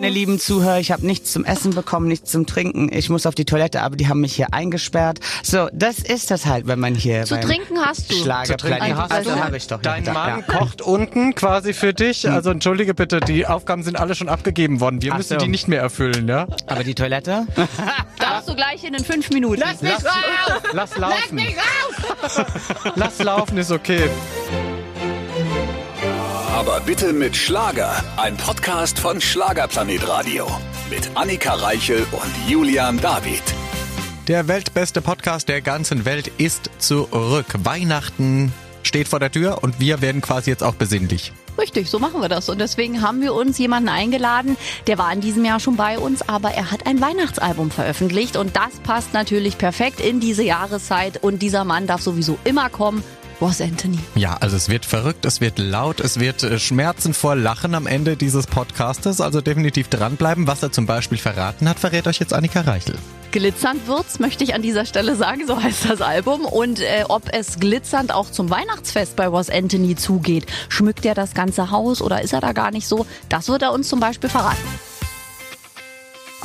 Meine lieben Zuhörer, ich habe nichts zum Essen bekommen, nichts zum Trinken. Ich muss auf die Toilette, aber die haben mich hier eingesperrt. So, das ist das halt, wenn man hier Zu beim trinken hast du. Schlagerplanet. trinken hast also du. habe ich doch. Dein ja, Mann ja. kocht unten quasi für dich. Also entschuldige bitte, die Aufgaben sind alle schon abgegeben worden. Wir Ach müssen so. die nicht mehr erfüllen, ja? Aber die Toilette? Darfst du gleich in den fünf Minuten. Lass mich raus! Lass laufen. Lass mich raus! Lass laufen ist okay. Aber bitte mit Schlager. Ein Podcast von Schlagerplanet Radio. Mit Annika Reichel und Julian David. Der weltbeste Podcast der ganzen Welt ist zurück. Weihnachten steht vor der Tür und wir werden quasi jetzt auch besinnlich. Richtig, so machen wir das. Und deswegen haben wir uns jemanden eingeladen, der war in diesem Jahr schon bei uns, aber er hat ein Weihnachtsalbum veröffentlicht und das passt natürlich perfekt in diese Jahreszeit und dieser Mann darf sowieso immer kommen. Ross Anthony. Ja, also es wird verrückt, es wird laut, es wird äh, schmerzenvoll lachen am Ende dieses Podcastes. Also definitiv dranbleiben. Was er zum Beispiel verraten hat, verrät euch jetzt Annika Reichel. Glitzernd wird's, möchte ich an dieser Stelle sagen, so heißt das Album. Und äh, ob es glitzernd auch zum Weihnachtsfest bei Ross Anthony zugeht. Schmückt er das ganze Haus oder ist er da gar nicht so? Das wird er uns zum Beispiel verraten.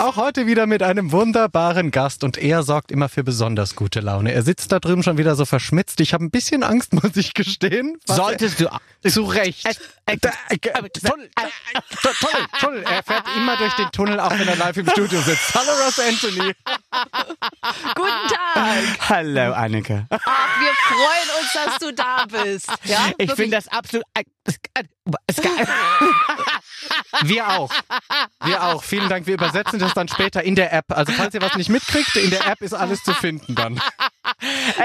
Auch heute wieder mit einem wunderbaren Gast und er sorgt immer für besonders gute Laune. Er sitzt da drüben schon wieder so verschmitzt. Ich habe ein bisschen Angst, muss ich gestehen. Was Solltest du... er- zu Recht. Äh, äh, äh, Tunnel, äh, Tunnel, Tunnel. Er fährt immer durch den Tunnel, auch wenn er live im Studio sitzt. Hallo Ross Anthony. Guten Tag! Hallo, Annika. Ach, wir freuen uns, dass du da bist. Ja, Ich finde das absolut... äh, äh. Wir auch. Wir auch. Vielen Dank. Wir übersetzen das dann später in der App. Also falls ihr was nicht mitkriegt, in der App ist alles zu finden dann.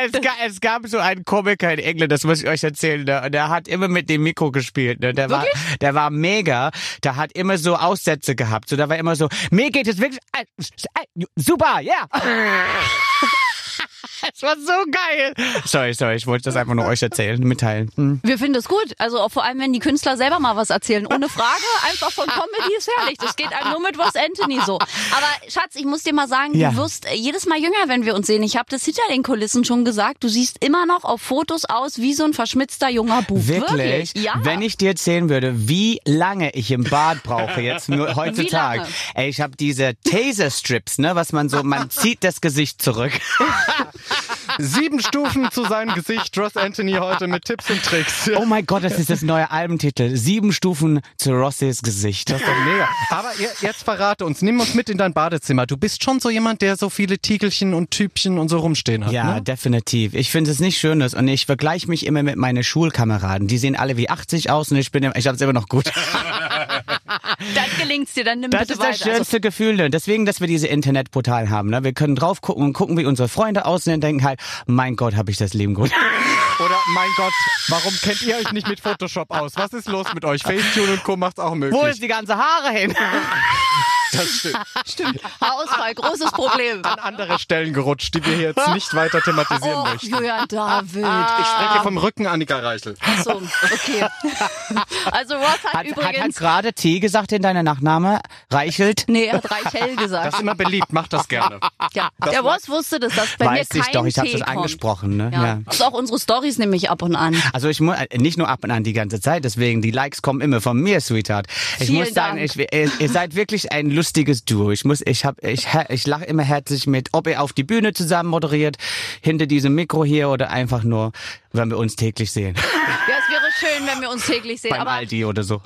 Es, ga, es gab so einen Komiker in England, das muss ich euch erzählen, ne? und der hat immer mit dem Mikro gespielt. Ne? Der, war, der war mega, der hat immer so Aussätze gehabt. So, da war immer so, mir geht es wirklich äh, äh, super, ja. Es war so geil. Sorry, sorry, ich wollte das einfach nur euch erzählen, mitteilen. Hm. Wir finden es gut. Also auch vor allem, wenn die Künstler selber mal was erzählen. Ohne Frage, einfach von Comedy ist herrlich. Das geht einem nur mit Ross Anthony so. Aber Schatz, ich muss dir mal sagen, Ja. du wirst äh, jedes Mal jünger, wenn wir uns sehen. Ich habe das hinter den Kulissen schon gesagt. Du siehst immer noch auf Fotos aus wie so ein verschmitzter junger Bub. Wirklich? Ja. Wenn ich dir erzählen würde, wie lange ich im Bad brauche jetzt nur heutzutage. Ey, ich habe diese Taser Strips, ne, was man so, man zieht das Gesicht zurück. Sieben Stufen zu seinem Gesicht. Ross Anthony heute mit Tipps und Tricks. Oh mein Gott, das ist das neue Albentitel. Sieben Stufen zu Rossis Gesicht. Das ist doch mega. Aber je- jetzt verrate uns, nimm uns mit in dein Badezimmer. Du bist schon so jemand, der so viele Tiegelchen und Typchen und so rumstehen hat. Ja, ne? definitiv. Ich finde es nicht schön und ich vergleiche mich immer mit meinen Schulkameraden. Die sehen alle wie 80 aus und ich bin, ich habe es immer noch gut. Dann gelingt's dir, dann nimm Das bitte ist das weiter. Also, schönste Gefühl. Ne? Deswegen, dass wir diese Internetportal haben. Ne? Wir können drauf gucken und gucken, wie unsere Freunde aussehen und denken halt, mein Gott, habe ich das Leben gut. Oder mein Gott, warum kennt ihr euch nicht mit Photoshop aus? Was ist los mit euch? Facetune und Co. macht's auch möglich. Wo ist die ganze Haare hin? das stimmt. stimmt. Haarausfall, großes Problem. An andere Stellen gerutscht, die wir hier jetzt nicht weiter thematisieren Oh, möchten. Julian David. Ich spreche vom Rücken Annika Reichel. So, okay. Also Ross hat, Hat, hat, hat übrigens... gerade T gesagt in deiner Nachname? Reichelt? nee, er hat Reichel gesagt. Das ist immer beliebt, macht das gerne. Ja, der Ross wusste das, dass bei Weiß mir ich kein doch, ich habe das angesprochen. Ne? Ja. Ja. Das ist auch unsere Stories nämlich ab und an. Also ich muss nicht nur ab und an die ganze Zeit, deswegen die Likes kommen immer von mir, Sweetheart. Ich Vielen muss sagen, Dank. ich, ihr, ihr seid wirklich ein lustiges Duo. Ich muss, ich hab, ich, ich lache immer herzlich mit, ob ihr auf die Bühne zusammen moderiert, hinter diesem Mikro hier oder einfach nur, wenn wir uns täglich sehen, Ja, es wäre schön, wenn wir uns täglich sehen. beim aber Aldi oder so.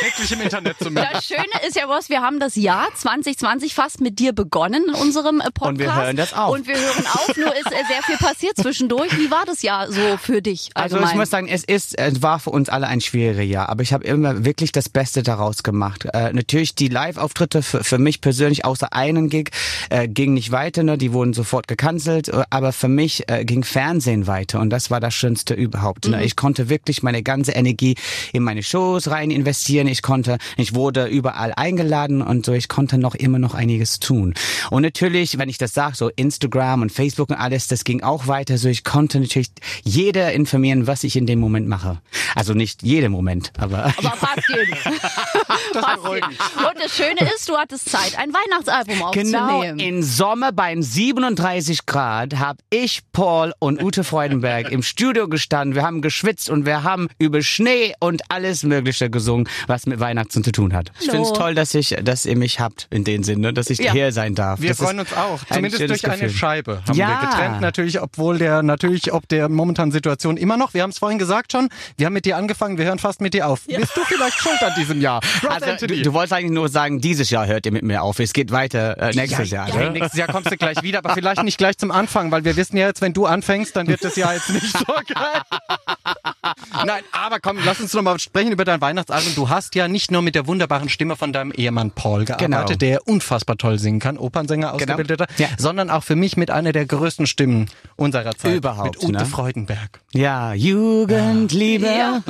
Täglich im Internet zumindest. das Schöne ist ja, Ross, wir haben das Jahr 2020 fast mit dir begonnen in unserem äh, Podcast. Und wir hören das auf. Und wir hören auf, nur ist äh, sehr viel passiert zwischendurch. Wie war das Jahr so für dich Also allgemein? ich muss sagen, es ist, es war für uns alle ein schwieriges Jahr, aber ich habe immer wirklich das Beste daraus gemacht. Äh, natürlich die Live-Auftritte für, für mich persönlich, außer einen Gig, äh, ging nicht weiter, ne? die wurden sofort gecancelt, äh, aber für mich äh, ging Fernsehen weiter und das war das Schönste überhaupt. Ne? Ich konnte wirklich meine ganze Energie in meine Shows rein investieren, ich konnte, ich wurde überall eingeladen und so, ich konnte noch immer noch einiges tun. Und natürlich, wenn ich das sage, so Instagram und Facebook und alles, das ging auch weiter, so ich konnte natürlich jeder informieren, was ich in dem Moment mache. Also nicht jeden Moment, aber... aber fast jeden. fast jeden. Und das Schöne ist, du hattest Zeit, ein Weihnachtsalbum Genau, aufzunehmen. im Sommer bei 37 Grad habe ich, Paul und Ute Freudenberg im Studio gestanden. Wir haben geschwitzt und wir haben über Schnee und alles Mögliche gesungen, was was mit Weihnachten zu tun hat. Ich finde es Hallo. toll, dass ich, dass ihr mich habt in dem Sinne, dass ich Ja. hier sein darf. Wir das freuen uns auch. Zumindest durch eine Gefühl. Scheibe haben Ja. wir getrennt. Natürlich, obwohl der, natürlich, ob der momentanen Situation immer noch. Wir haben es vorhin gesagt schon. Wir haben mit dir angefangen. Wir hören fast mit dir auf. Bist du vielleicht schuld an diesem Jahr? Ross Also, du, du wolltest eigentlich nur sagen, dieses Jahr hört ihr mit mir auf. Es geht weiter äh, nächstes Jahr. Ja, ne? nächstes Jahr kommst du gleich wieder, aber vielleicht nicht gleich zum Anfang, weil wir wissen ja jetzt, wenn du anfängst, dann wird das Jahr jetzt nicht so geil. Nein, aber komm, lass uns noch mal sprechen über dein Weihnachtsalbum. Du hast ja nicht nur mit der wunderbaren Stimme von deinem Ehemann Paul gearbeitet, Genau. der unfassbar toll singen kann, Opernsänger, Genau. ausgebildeter, Ja. sondern auch für mich mit einer der größten Stimmen unserer Zeit. Überhaupt, Mit Ute ne? Freudenberg. Ja, Jugendliebe. Ja.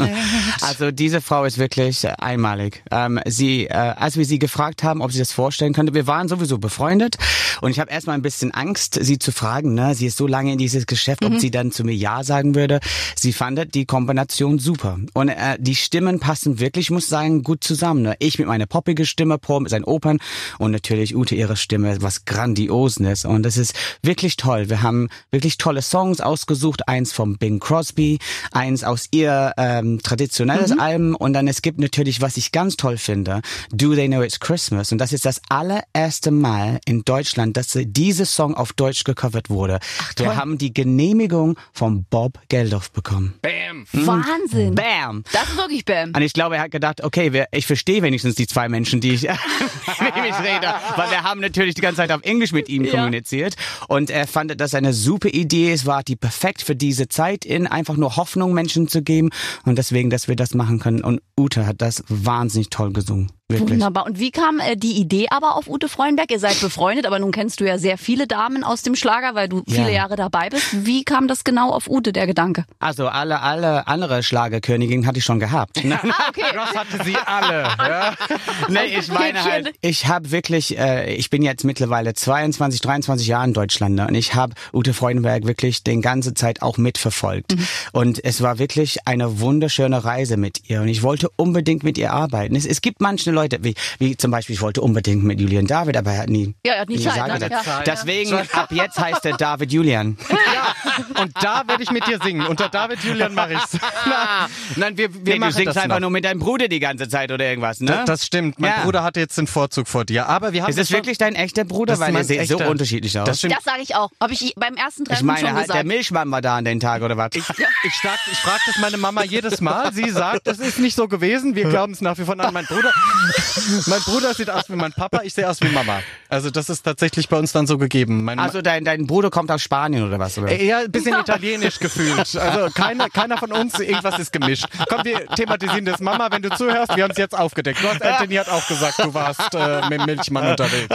Also diese Frau ist wirklich einmalig. Ähm, sie, äh, als wir sie gefragt haben, ob sie das vorstellen könnte, wir waren sowieso befreundet und ich habe erstmal ein bisschen Angst, sie zu fragen. Ne? Sie ist so lange in dieses Geschäft, ob sie dann zu mir ja sagen würde. Sie fand die Kombination super und äh, die Stimmen passen wirklich, ich muss sagen, gut zusammen. Ne? Ich mit meiner poppige Stimme, Paul mit seinen Opern und natürlich Ute ihre Stimme, was grandiosen ist und das ist wirklich toll. Wir haben wirklich tolle Songs ausgesucht, eins vom Bing Crosby, eins aus ihr ähm, traditionelles Album und dann es gibt natürlich, was ich ganz toll finde, Do They Know It's Christmas und das ist das allererste Mal in Deutschland, dass dieser Song auf Deutsch gecovert wurde. Wir haben die Genehmigung von Bob Geldof bekommen. Bam! Wahnsinn. Bam! Das ist wirklich Bam. Und ich glaube, er hat gedacht, okay, wir, ich verstehe wenigstens die zwei Menschen, die ich, mit denen ich rede. Weil wir haben natürlich die ganze Zeit auf Englisch mit ihm Ja. kommuniziert. Und er fand das eine super Idee. Es war die perfekt für diese Zeit in, einfach nur Hoffnung Menschen zu geben. Und deswegen, dass wir das machen können. Und Ute hat das wahnsinnig toll gesungen. Wirklich. Wunderbar. Und wie kam äh, die Idee aber auf Ute Freudenberg? Ihr seid befreundet, aber nun kennst du ja sehr viele Damen aus dem Schlager, weil du viele Ja. Jahre dabei bist. Wie kam das genau auf Ute, der Gedanke? Also alle, alle andere Schlagerköniginnen hatte ich schon gehabt. Ah, okay. Ross hatte sie alle. Ja? Nee, ich meine halt, ich habe wirklich, äh, ich bin jetzt mittlerweile 22, 23 Jahre in Deutschland ne? und ich habe Ute Freudenberg wirklich den ganze Zeit auch mitverfolgt. Und es war wirklich eine wunderschöne Reise mit ihr und ich wollte unbedingt mit ihr arbeiten. Es, es gibt manche Leute, wie, wie zum Beispiel, ich wollte unbedingt mit Julian David, aber er hat nie, Ja, er hat nie Zeit, ne? Ja. Deswegen, ab jetzt heißt er David Julian. Und da werde ich mit dir singen. Unter David Julian mache ich's. Na, Nein, wir, wir Nee, du machen singst das einfach noch. nur mit deinem Bruder die ganze Zeit oder irgendwas, ne? Das, das stimmt. Mein Ja. Bruder hatte jetzt den Vorzug vor dir. Aber wir haben ist es wirklich dein echter Bruder? Das Weil ihr seht so unterschiedlich aus. Das. Das sage ich auch. Habe ich beim ersten ich Treffen meine schon halt, gesagt. der Milchmann war da an den Tag oder was? Ich, ich, sag, ich frage das meine Mama jedes Mal. Sie sagt, es ist nicht so gewesen. Wir glauben es nach wie vor an. Mein Bruder, mein Bruder sieht aus wie mein Papa, ich sehe aus wie Mama. Also das ist tatsächlich bei uns dann so gegeben. Mein Also dein, dein Bruder kommt aus Spanien oder was? Oder? Eher ein bisschen italienisch gefühlt. Also keiner, keiner von uns, irgendwas ist gemischt. Komm, wir thematisieren das. Mama, wenn du zuhörst, wir haben es jetzt aufgedeckt. Ross Anthony hat auch gesagt, du warst äh, mit dem Milchmann unterwegs.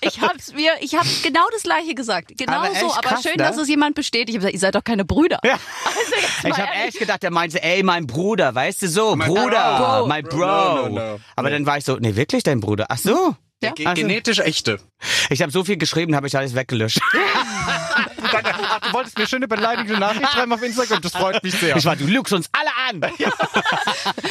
Ich hab's mir, ich habe genau das gleiche gesagt. Genau Aber so, aber krass, schön, ne? dass es jemand bestätigt. Ich habe gesagt, ihr seid doch keine Brüder. Ja. Also Ich habe ehrlich. echt gedacht, er meinte, ey, mein Bruder, weißt du so, Bruder, Bro. mein Bro. No, no, no. Aber dann war ich so, nee, wirklich dein Bruder? Ach so. Ja. Ge- Genetisch echte. Ich habe so viel geschrieben, habe ich alles weggelöscht. Ach, du wolltest mir schöne beleidigende Nachricht schreiben auf Instagram. Das freut mich sehr. Ich war, du lügst uns alle an.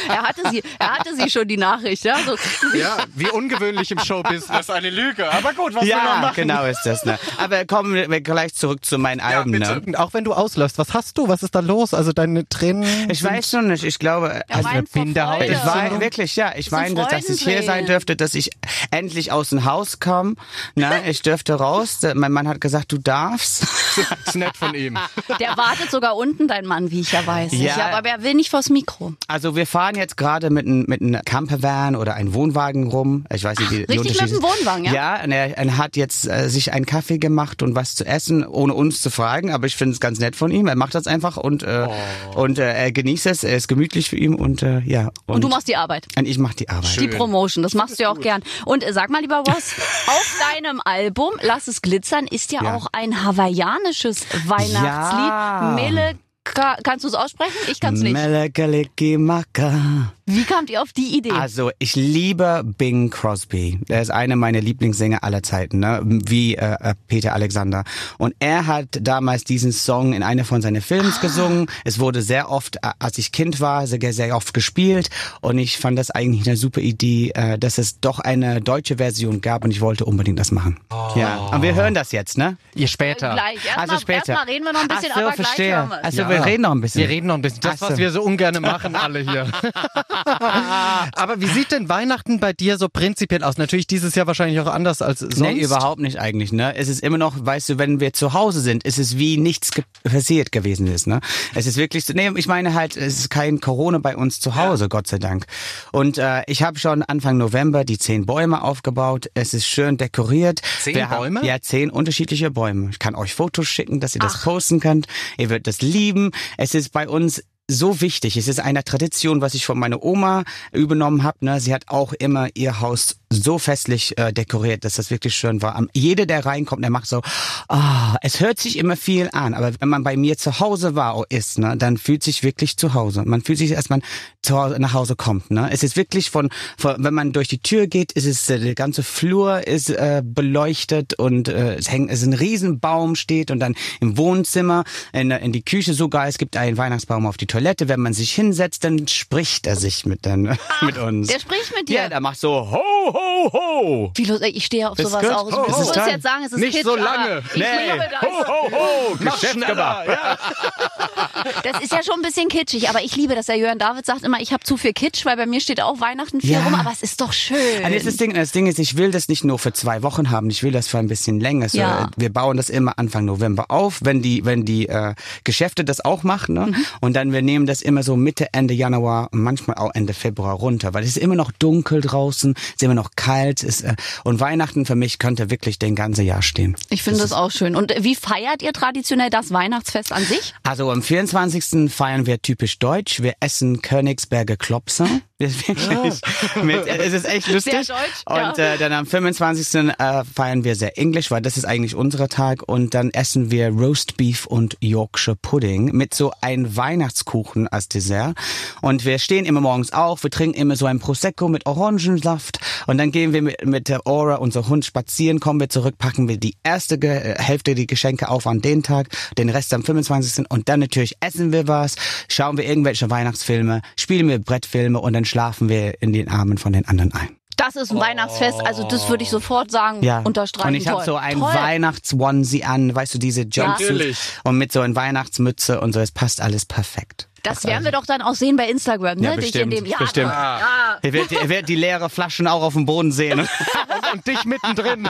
Er hatte sie, er hatte sie schon die Nachricht, ja. So, Ja, wie ungewöhnlich im Showbusiness. Eine Lüge. Aber gut, was will man Ja, machen? genau ist das. Ne? Aber kommen wir gleich zurück zu meinen Ja, Alben. bitte. Ne? Auch wenn du ausläufst, was hast du? Was ist da los? Also deine Tränen. Ich weiß schon nicht. Ich glaube, also, weint vor Bindehaut. Freude. ich war wirklich, ja, ich meine, dass ich hier sein dürfte, dass ich endlich aus dem Haus komme. Ne? Ich dürfte raus. Mein Mann hat gesagt, du darfst. Ist nett von ihm. Der wartet sogar unten, dein Mann, wie ich ja weiß. Ja. Ich aber er will nicht vors Mikro. Also wir fahren jetzt gerade mit einem mit einem Campervan oder einem Wohnwagen rum. Ich weiß nicht, wie die richtig mit dem sind. Wohnwagen, ja? Ja, und er, er hat jetzt äh, sich einen Kaffee gemacht und was zu essen, ohne uns zu fragen. Aber ich finde es ganz nett von ihm. Er macht das einfach und äh, Oh. und äh, er genießt es. Er ist gemütlich für ihn und äh, ja. Und du machst die Arbeit. und ich mache die Arbeit. Die Promotion, das machst du ja auch gern. Und äh, sag mal, lieber Ross, auf deinem Album Lass es glitzern ist ja, Ja. auch ein hawaiianisches Weihnachtslied. Ja. Mele, ka, kannst du es aussprechen? Ich kann es nicht. Wie kamt ihr auf die Idee? Also ich liebe Bing Crosby. Er ist einer meiner Lieblingssänger aller Zeiten, ne? wie äh, äh, Peter Alexander. Und er hat damals diesen Song in einer von seinen Films Ah. gesungen. Es wurde sehr oft, äh, als ich Kind war, sehr, sehr oft gespielt. Und ich fand das eigentlich eine super Idee, äh, dass es doch eine deutsche Version gab und ich wollte unbedingt das machen. Ja, und wir hören das jetzt, ne? Ihr später. Gleich. Erstmal Also später. erst mal reden wir noch ein bisschen, Ach so, aber verstehe. gleich hören wir Also wir reden noch ein bisschen. Wir reden noch ein bisschen. Das, Ach was wir so ungern machen, alle hier. Aber wie sieht denn Weihnachten bei dir so prinzipiell aus? Natürlich dieses Jahr wahrscheinlich auch anders als sonst. Nee, überhaupt nicht eigentlich, ne? Es ist immer noch, weißt du, wenn wir zu Hause sind, ist es wie nichts ge passiert gewesen ist, ne? Es ist wirklich so, nee, ich meine halt, es ist kein Corona bei uns zu Hause, Gott sei Dank. Und äh, ich habe schon Anfang November die zehn Bäume aufgebaut. Es ist schön dekoriert. Zehn wir Bäume? Haben, ja, zehn unterschiedliche Bäume. Ich kann euch Fotos schicken, dass ihr das posten könnt. Ihr werdet das lieben. Es ist bei uns so wichtig. Es ist eine Tradition, was ich von meiner Oma übernommen habe. Ne? Sie hat auch immer ihr Haus so festlich äh, dekoriert, dass das wirklich schön war. Jeder, der reinkommt, der macht so, ah, es hört sich immer viel an, aber wenn man bei mir zu Hause war oder ist, ne, dann fühlt sich wirklich zu Hause. Man fühlt sich, als man zu Hause, nach Hause kommt. Ne? Es ist wirklich von, von, wenn man durch die Tür geht, ist es, äh, der ganze Flur ist äh, beleuchtet und äh, es hängt, es ist ein Riesenbaum steht und dann im Wohnzimmer, in, in die Küche sogar, es gibt einen Weihnachtsbaum auf die Toilette. Wenn man sich hinsetzt, dann spricht er sich mit, dann, mit uns. Der spricht mit dir. Ja, der macht so, ho, ho, ho. Wie lustig, ich stehe auf sowas auch. Ho, Ich muss jetzt sagen, es ist Nicht Kitsch, so lange. Ich Nee. liebe das. Ho, ho, ho. Geschäft gemacht. ja. Das ist ja schon ein bisschen kitschig, aber ich liebe das. Der Jörn David sagt immer, ich habe zu viel Kitsch, weil bei mir steht auch Weihnachten viel Ja. rum, aber es ist doch schön. Jetzt das Ding, das Ding ist, ich will das nicht nur für zwei Wochen haben, ich will das für ein bisschen länger. So, Ja. äh, Wir bauen das immer Anfang November auf, wenn die, wenn die äh, Geschäfte das auch machen. Ne? Und dann wir nehmen das immer so Mitte, Ende Januar und manchmal auch Ende Februar runter, weil es ist immer noch dunkel draußen, es ist immer noch kalt. Ist, äh, und Weihnachten für mich könnte wirklich den ganze Jahr stehen. Ich finde das auch schön. Und wie feiert ihr traditionell das Weihnachtsfest an sich? Also am 24. feiern wir typisch deutsch. Wir essen Königsberger Klopse. Das ist wirklich mit, es ist echt lustig. Sehr deutsch, ja. Und äh, dann am 25. Äh, feiern wir sehr englisch, weil das ist eigentlich unser Tag. Und dann essen wir Roast Beef und Yorkshire Pudding mit so einem Weihnachtskuchen als Dessert. Und wir stehen immer morgens auf, wir trinken immer so ein Prosecco mit Orangensaft. Und dann gehen wir mit, mit der Aura, unser Hund, spazieren, kommen wir zurück, packen wir die erste Ge äh, Hälfte die Geschenke auf an den Tag, den Rest am 25. Und dann natürlich essen wir was, schauen wir irgendwelche Weihnachtsfilme, spielen wir Brettfilme und dann schlafen wir in den Armen von den anderen ein. Das ist ein Weihnachtsfest, also das würde ich sofort sagen, Ja. unterstreichen. Und ich habe so ein. Weihnachts-Onesie an, weißt du, diese Jumpsuit Natürlich. und mit so einer Weihnachtsmütze und so, es passt alles perfekt. Das werden wir doch dann auch sehen bei Instagram, ne? Ja, Dich bestimmt, in dem, ja, bestimmt. Ja. Ihr werdet, ihr werdet die leere Flaschen auch auf dem Boden sehen. Und dich mittendrin.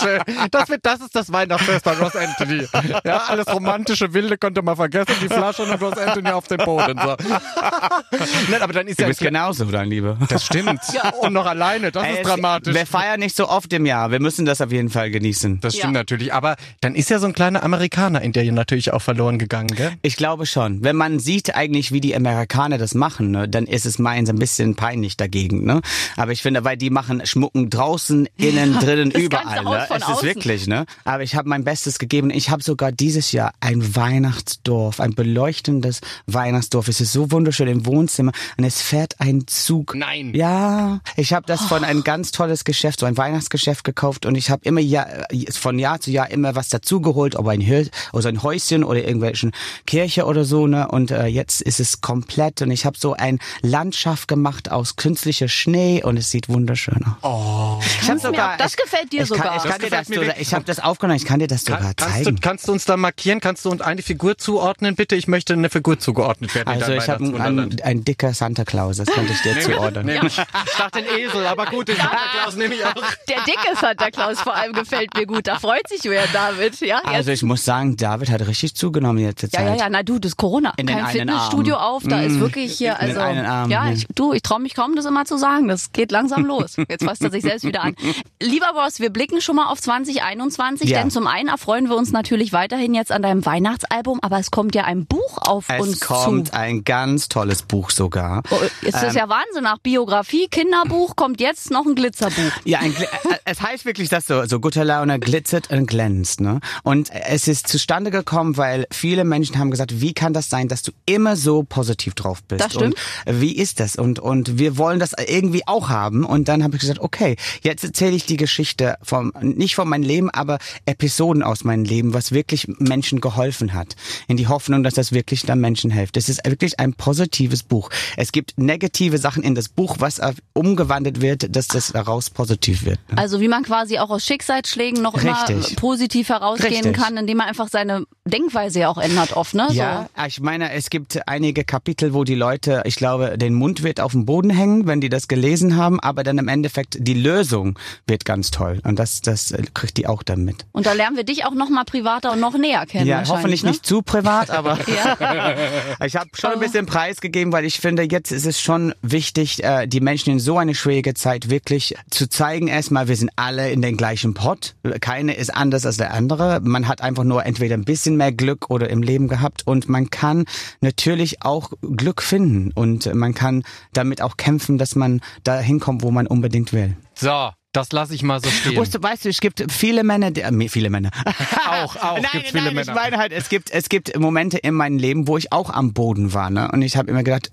Schön. Das, wird, das ist das Weihnachtsfest bei Ross Anthony. Ja, alles romantische Wilde konnte man vergessen, die Flasche und Ross Anthony auf dem Boden. So. Nein, aber dann ist Du ja bist genauso, dein Lieber. Das stimmt. Und noch alleine, das Ey, ist es- dramatisch. Wir feiern nicht so oft im Jahr. Wir müssen das auf jeden Fall genießen. Das stimmt Ja. natürlich. Aber dann ist ja so ein kleiner Amerikaner in dir natürlich auch verloren gegangen, gell? Ich glaube schon. Wenn man sieht eigentlich, wie die Amerikaner das machen, ne, dann ist es meins ein bisschen peinlich dagegen. Ne? Aber ich finde, weil die machen Schmucken draußen, innen, drinnen, überall. Ne? Es ist außen. wirklich. Ne? Aber ich habe mein Bestes gegeben. Ich habe sogar dieses Jahr ein Weihnachtsdorf, ein beleuchtendes Weihnachtsdorf. Es ist so wunderschön im Wohnzimmer und es fährt ein Zug. Nein. Ja, ich habe das von ein ganz tolles Geschäft, so ein Weihnachtsgeschäft gekauft und ich habe immer ja, von Jahr zu Jahr immer was dazugeholt, ob ein Hö oder ein Häuschen oder irgendwelchen Kirche oder so, ne? Und äh, jetzt ist es komplett und ich habe so ein Landschaft gemacht aus künstlicher Schnee und es sieht wunderschön aus. Oh, ich hab mir ab. Das gefällt dir ich sogar. Kann, ich Das kann dir das sogar, ich habe das aufgenommen, ich kann dir das sogar Kann, kannst, du, zeigen. kannst du uns da markieren? Kannst du uns eine Figur zuordnen, bitte? Ich möchte eine Figur zugeordnet werden. Also ich habe ein, ein dicker Santa Claus, das könnte ich dir zuordnen. Nee, Ich dachte den Esel, aber gut, den Santa Claus nehme ich auch. Der dicke Santa Claus vor allem gefällt mir gut. Da freut sich Jörn David. Ja, Also ich muss sagen, David hat richtig zugenommen jetzt Ja, ja, ja, na du, das ist Corona. In den Kein einen Fitnessstudio Arm. auf, da ist Mm. wirklich hier, In den also, einen Arm, ja, ich, du, ich traue mich kaum, das immer zu sagen. Das geht langsam los. Jetzt fasst er sich selbst wieder an. Lieber Boss, wir blicken schon mal auf 2021, Ja. denn zum einen erfreuen wir uns natürlich weiterhin jetzt an deinem Weihnachtsalbum, aber es kommt ja ein Buch auf Es uns kommt zu. ein ganz tolles Buch sogar. Oh, Ist das ja Wahnsinn. Nach Biografie, Kinderbuch kommt jetzt noch ein Glitzerbuch. Ja, ein, Gl- äh, es heißt wirklich, dass so, so guter Laune glitzert und glänzt. Ne? Und es ist zustande gekommen, weil viele Menschen haben gesagt, wie kann das sein, dass du immer so positiv drauf bist? Das stimmt. Und wie ist das? Und, und wir wollen das irgendwie auch haben. Und dann habe ich gesagt, okay, jetzt erzähle ich die Geschichte vom, nicht von meinem Leben, aber Episoden aus meinem Leben, was wirklich Menschen geholfen hat. In die Hoffnung, dass das wirklich dann Menschen hilft. Es ist wirklich ein positives Buch. Es gibt negative Sachen in das Buch, was umgewandelt wird, dass das daraus positiv wird. Ne? Also wie man quasi auch aus Schicksalsschlägen noch Richtig. immer positiv herausgehen Richtig. kann, indem man einfach seine Denkweise ja auch ändert oft, ne? Ja, ich meine, es gibt einige Kapitel, wo die Leute, ich glaube, den Mund wird auf dem Boden hängen, wenn die das gelesen haben, aber dann im Endeffekt die Lösung wird ganz toll und das, das kriegt die auch dann mit. Und da lernen wir dich auch noch mal privater und noch näher kennen. Ja, hoffentlich ne? nicht zu privat, aber ich habe schon ein bisschen preisgegeben, weil ich finde, jetzt ist es schon wichtig, äh, die Menschen in so eine schwierige Zeit wirklich zu zeigen. Erstmal, wir sind alle in den gleichen Pott. Keine ist anders als der andere. Man hat einfach nur entweder ein bisschen mehr Glück oder im Leben gehabt und man kann natürlich auch Glück finden und man kann damit auch kämpfen, dass man da hinkommt, wo man unbedingt will. So, das lasse ich mal so stehen. Weißt du, weißt du, es gibt viele Männer, die, äh, viele Männer. Auch, auch nein, gibt's nein, viele ich Männer. meine halt, es gibt, es gibt Momente in meinem Leben, wo ich auch am Boden war, ne? Und ich habe immer gedacht,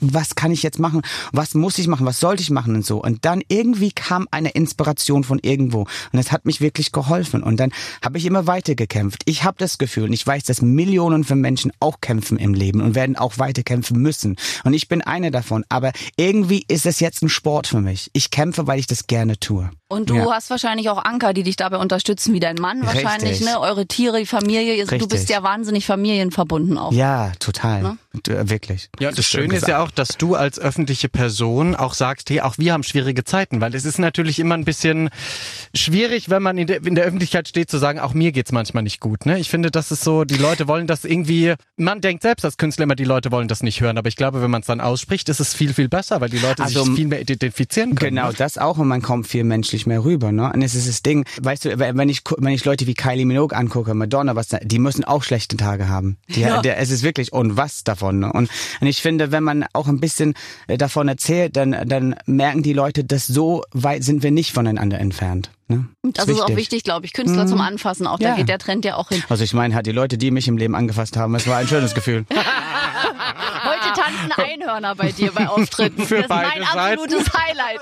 was kann ich jetzt machen? Was muss ich machen? Was sollte ich machen und so? Und dann irgendwie kam eine Inspiration von irgendwo und das hat mich wirklich geholfen. Und dann habe ich immer weiter gekämpft. Ich habe das Gefühl, und ich weiß, dass Millionen von Menschen auch kämpfen im Leben und werden auch weiter kämpfen müssen. Und ich bin einer davon. Aber irgendwie ist es jetzt ein Sport für mich. Ich kämpfe, weil ich das gerne tue. Tour. Und du Ja. hast wahrscheinlich auch Anker, die dich dabei unterstützen, wie dein Mann wahrscheinlich, Richtig. ne? Eure Tiere, die Familie. Du Richtig. bist ja wahnsinnig familienverbunden auch. Ja, total. D- Wirklich. Ja, das, schön Schöne ist ja auch, dass du als öffentliche Person auch sagst, hey, auch wir haben schwierige Zeiten, weil es ist natürlich immer ein bisschen schwierig, wenn man in der, in der Öffentlichkeit steht, zu sagen, auch mir geht's manchmal nicht gut. Ne? Ich finde, das ist so, die Leute wollen das irgendwie, man denkt selbst als Künstler immer, die Leute wollen das nicht hören, aber ich glaube, wenn man es dann ausspricht, ist es viel, viel besser, weil die Leute Also, sich viel mehr identifizieren können. Genau, ne? das auch und man kommt viel menschlich mehr rüber, ne? Und es ist das Ding, weißt du, wenn ich wenn ich Leute wie Kylie Minogue angucke, Madonna, was die müssen auch schlechte Tage haben. Die, Ja. der, es ist wirklich und was davon, ne? Und, und ich finde, wenn man auch ein bisschen äh, davon erzählt, dann dann merken die Leute, dass so weit sind wir nicht voneinander entfernt, ne? Das ist auch wichtig, glaube ich. Künstler zum Anfassen auch. Da Ja. geht der Trend ja auch hin. Also ich meine, halt die Leute, die mich im Leben angefasst haben, es war ein schönes Gefühl. Tanzen Einhörner bei dir bei Auftritten. Für das ist mein beide Seiten. absolutes Highlight.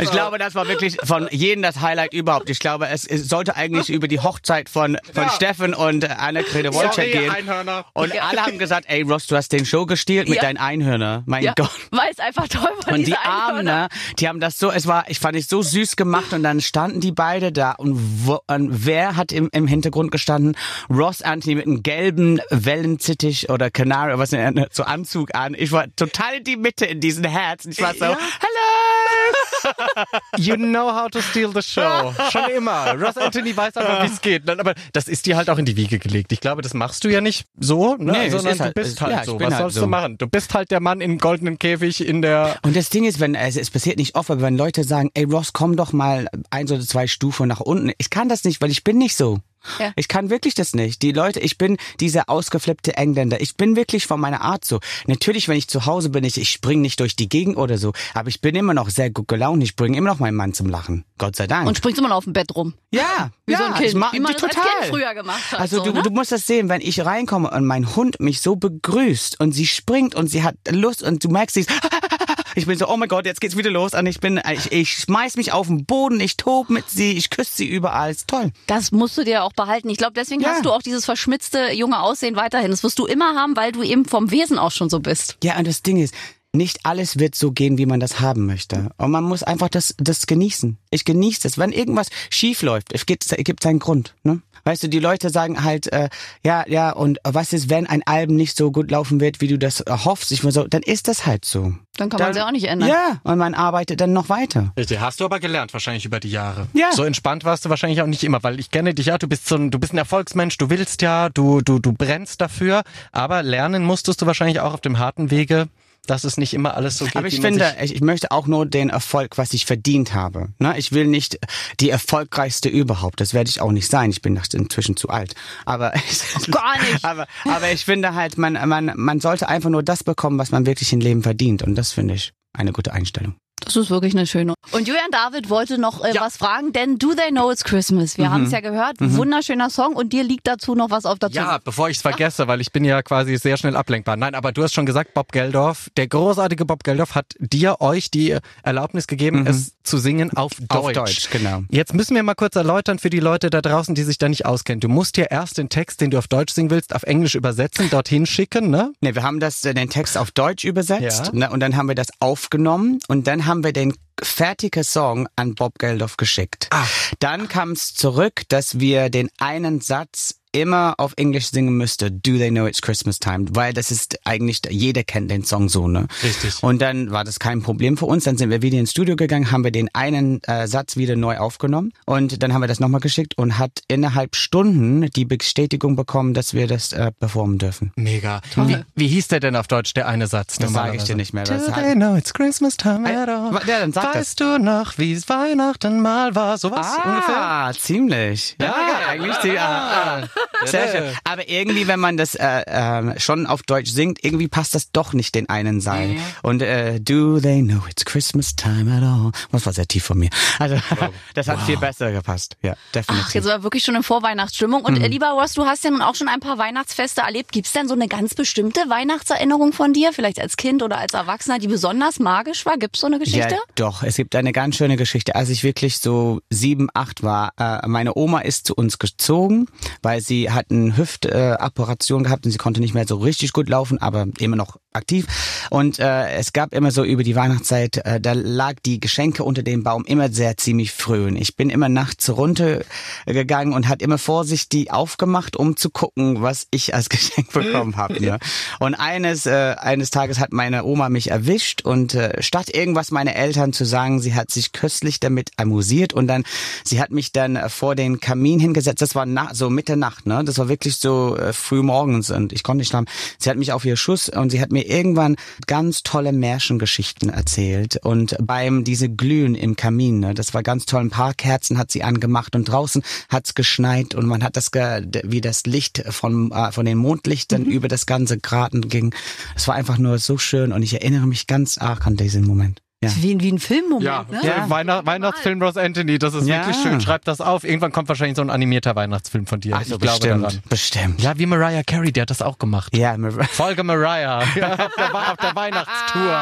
Ich glaube, das war wirklich von jedem das Highlight überhaupt. Ich glaube, es, es sollte eigentlich über die Hochzeit von, von Ja. Steffen und Anne-Grete Wolczek Sorry, gehen. Einhörner. Und alle haben gesagt, ey Ross, du hast den Show gestiehlt mit Ja. deinen Einhörner. Mein Ja, Gott. weil es einfach toll war, Und diese die Armen, Einhörner. ne, die haben das so, es war, ich fand es so süß gemacht und dann standen die beide da und, wo, und wer hat im, im Hintergrund gestanden? Ross Anthony mit einem gelben Wellenzittich oder Canary, was ne, so Anzug an. Ich war total die Mitte in diesen Herzen. Ich war so, Ja. hallo! You know how to steal the show. Schon immer. Ross Anthony weiß aber, wie es geht. Aber das ist dir halt auch in die Wiege gelegt. Ich glaube, das machst du ja nicht so, ne? Nee, es sondern ist halt- du bist halt ja, so. Was halt sollst so. du machen? Du bist halt der Mann im goldenen Käfig in der Und das Ding ist, wenn es, es passiert nicht oft, aber wenn Leute sagen, ey Ross, komm doch mal eins oder zwei Stufen nach unten. Ich kann das nicht, weil ich bin nicht so. Ja. Ich kann wirklich das nicht. Die Leute, ich bin dieser ausgeflippte Engländer. Ich bin wirklich von meiner Art so. Natürlich, wenn ich zu Hause bin, ich, ich spring nicht durch die Gegend oder so. Aber ich bin immer noch sehr gut gelaunt. Ich bringe immer noch meinen Mann zum Lachen. Gott sei Dank. Und springst immer noch auf dem Bett rum. ja, Wie ja, so ein Kind. Ich mach, wie man total. das als Kind früher gemacht hat. Also so, du, ne? du musst das sehen, wenn ich reinkomme und mein Hund mich so begrüßt und sie springt und sie hat Lust und du merkst, sie ist ich bin so, oh mein Gott, jetzt geht's wieder los und ich bin, ich, ich schmeiß mich auf den Boden, ich tob mit sie, ich küsse sie überall, ist toll. Das musst du dir auch behalten. Ich glaube, deswegen Ja. hast du auch dieses verschmitzte junge Aussehen weiterhin. Das wirst du immer haben, weil du eben vom Wesen auch schon so bist. Ja, und das Ding ist, nicht alles wird so gehen, wie man das haben möchte. Und man muss einfach das, das genießen. Ich genieße das. Wenn irgendwas schief läuft, es gibt, es gibt seinen Grund. Ne? Weißt du, die Leute sagen halt, äh, ja, ja, und was ist, wenn ein Album nicht so gut laufen wird, wie du das erhoffst? Ich will so, dann ist das halt so. Dann kann man sie auch nicht ändern. Ja, und man arbeitet dann noch weiter. Hast du aber gelernt wahrscheinlich über die Jahre. Ja. So entspannt warst du wahrscheinlich auch nicht immer, weil ich kenne dich ja, du bist so ein, du bist ein Erfolgsmensch, du willst ja, du, du, du brennst dafür, aber lernen musstest du wahrscheinlich auch auf dem harten Wege, dass es nicht immer alles so geht. Aber ich finde, ich, ich möchte auch nur den Erfolg, was ich verdient habe. Ne? Ich will nicht die erfolgreichste überhaupt. Das werde ich auch nicht sein. Ich bin inzwischen zu alt. Aber gar nicht. Aber, aber ich finde halt, man, man, man sollte einfach nur das bekommen, was man wirklich im Leben verdient. Und das finde ich eine gute Einstellung. Das ist wirklich eine schöne. Und Julian David wollte noch äh, was fragen, denn Do They Know It's Christmas? Wir haben es ja gehört. Wunderschöner Song und dir liegt dazu noch was auf der Zunge. Ja, bevor ich es vergesse, weil ich bin ja quasi sehr schnell ablenkbar. Nein, aber du hast schon gesagt, Bob Geldorf, der großartige Bob Geldorf hat dir, euch die Erlaubnis gegeben, es zu singen auf Deutsch. Auf Deutsch, genau. Jetzt müssen wir mal kurz erläutern für die Leute da draußen, die sich da nicht auskennen. Du musst dir erst den Text, den du auf Deutsch singen willst, auf Englisch übersetzen, dorthin schicken, ne? Ne, wir haben das, äh, den Text auf Deutsch übersetzt Ja. ne, und dann haben wir das aufgenommen und dann haben wir den fertigen Song an Bob Geldof geschickt. Ah. Dann kam es zurück, dass wir den einen Satz immer auf Englisch singen müsste, Do They Know It's Christmas Time, weil das ist eigentlich, jeder kennt den Song so, ne? Richtig. Und dann war das kein Problem für uns. Dann sind wir wieder ins Studio gegangen, haben wir den einen äh, Satz wieder neu aufgenommen und dann haben wir das nochmal geschickt und hat innerhalb Stunden die Bestätigung bekommen, dass wir das äh, performen dürfen. Mega. Wie, wie hieß der denn auf Deutsch, der eine Satz? Das sage ich dir nicht mehr. Das Do hat- they know it's Christmas time at all? Wa- ja, dann sag das. weißt du noch, wie es Weihnachten mal war? Sowas ungefähr? Ah, ziemlich. Ja, eigentlich die, ah, ah. Sehr schön. Aber irgendwie, wenn man das äh, ähm, schon auf Deutsch singt, irgendwie passt das doch nicht den einen Seil. Und äh, Do they know it's Christmas time at all? Das war sehr tief von mir. Also das hat viel besser gepasst. Ja, definitiv. Ach, jetzt war wirklich schon in Vorweihnachtsstimmung. Und äh, lieber Ross, du hast ja nun auch schon ein paar Weihnachtsfeste erlebt. Gibt's denn so eine ganz bestimmte Weihnachtserinnerung von dir, vielleicht als Kind oder als Erwachsener, die besonders magisch war? Gibt's so eine Geschichte? Ja, doch. Es gibt eine ganz schöne Geschichte. Als ich wirklich so sieben, acht war, äh, meine Oma ist zu uns gezogen, weil sie hat eine Hüftoperation äh, gehabt und sie konnte nicht mehr so richtig gut laufen, aber immer noch aktiv. Und äh, es gab immer so über die Weihnachtszeit, äh, da lag die Geschenke unter dem Baum immer sehr ziemlich früh. Und ich bin immer nachts runtergegangen und hat immer vorsichtig aufgemacht, um zu gucken, was ich als Geschenk bekommen habe. Ne? Und eines äh, eines Tages hat meine Oma mich erwischt und äh, statt irgendwas meine Eltern zu sagen, sie hat sich köstlich damit amüsiert und dann sie hat mich dann äh, vor den Kamin hingesetzt. Das war na so Mitternacht, ne? Das war wirklich so äh, früh morgens und ich konnte nicht schlafen. Sie hat mich auf ihr Schuss und sie hat mir irgendwann ganz tolle Märchengeschichten erzählt und beim diese Glühen im Kamin, ne? Das war ganz toll. Ein paar Kerzen hat sie angemacht und draußen hat's geschneit und man hat das ge wie das Licht von äh, von den Mondlichtern über das ganze Graten ging. Es war einfach nur so schön und ich erinnere mich ganz arg an diesen Moment. Ja. Wie, wie ein Filmmoment, Ja, ne? der Weihnacht Weihnachtsfilm Ross Anthony, das ist Ja. wirklich schön. Schreib das auf. Irgendwann kommt wahrscheinlich so ein animierter Weihnachtsfilm von dir. Also ich glaube bestimmt, daran. bestimmt. Ja, wie Mariah Carey, der hat das auch gemacht. Ja, Mar- Folge Mariah ja, auf, der, auf der Weihnachtstour.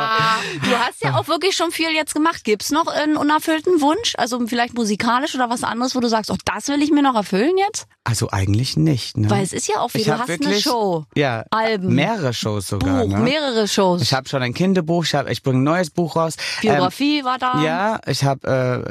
Du hast ja auch wirklich schon viel jetzt gemacht. Gibt's noch einen unerfüllten Wunsch? Also vielleicht musikalisch oder was anderes, wo du sagst, oh, das will ich mir noch erfüllen jetzt? also eigentlich nicht. Ne? Weil es ist ja auch viel. Ich Du hast eine wirklich- Show, Ja, Alben, mehrere Shows sogar. Buch, ne? mehrere Shows. Ich habe schon ein Kinderbuch, ich, hab, ich bringe ein neues Buch raus. Biografie war da. Ähm, ja, ich habe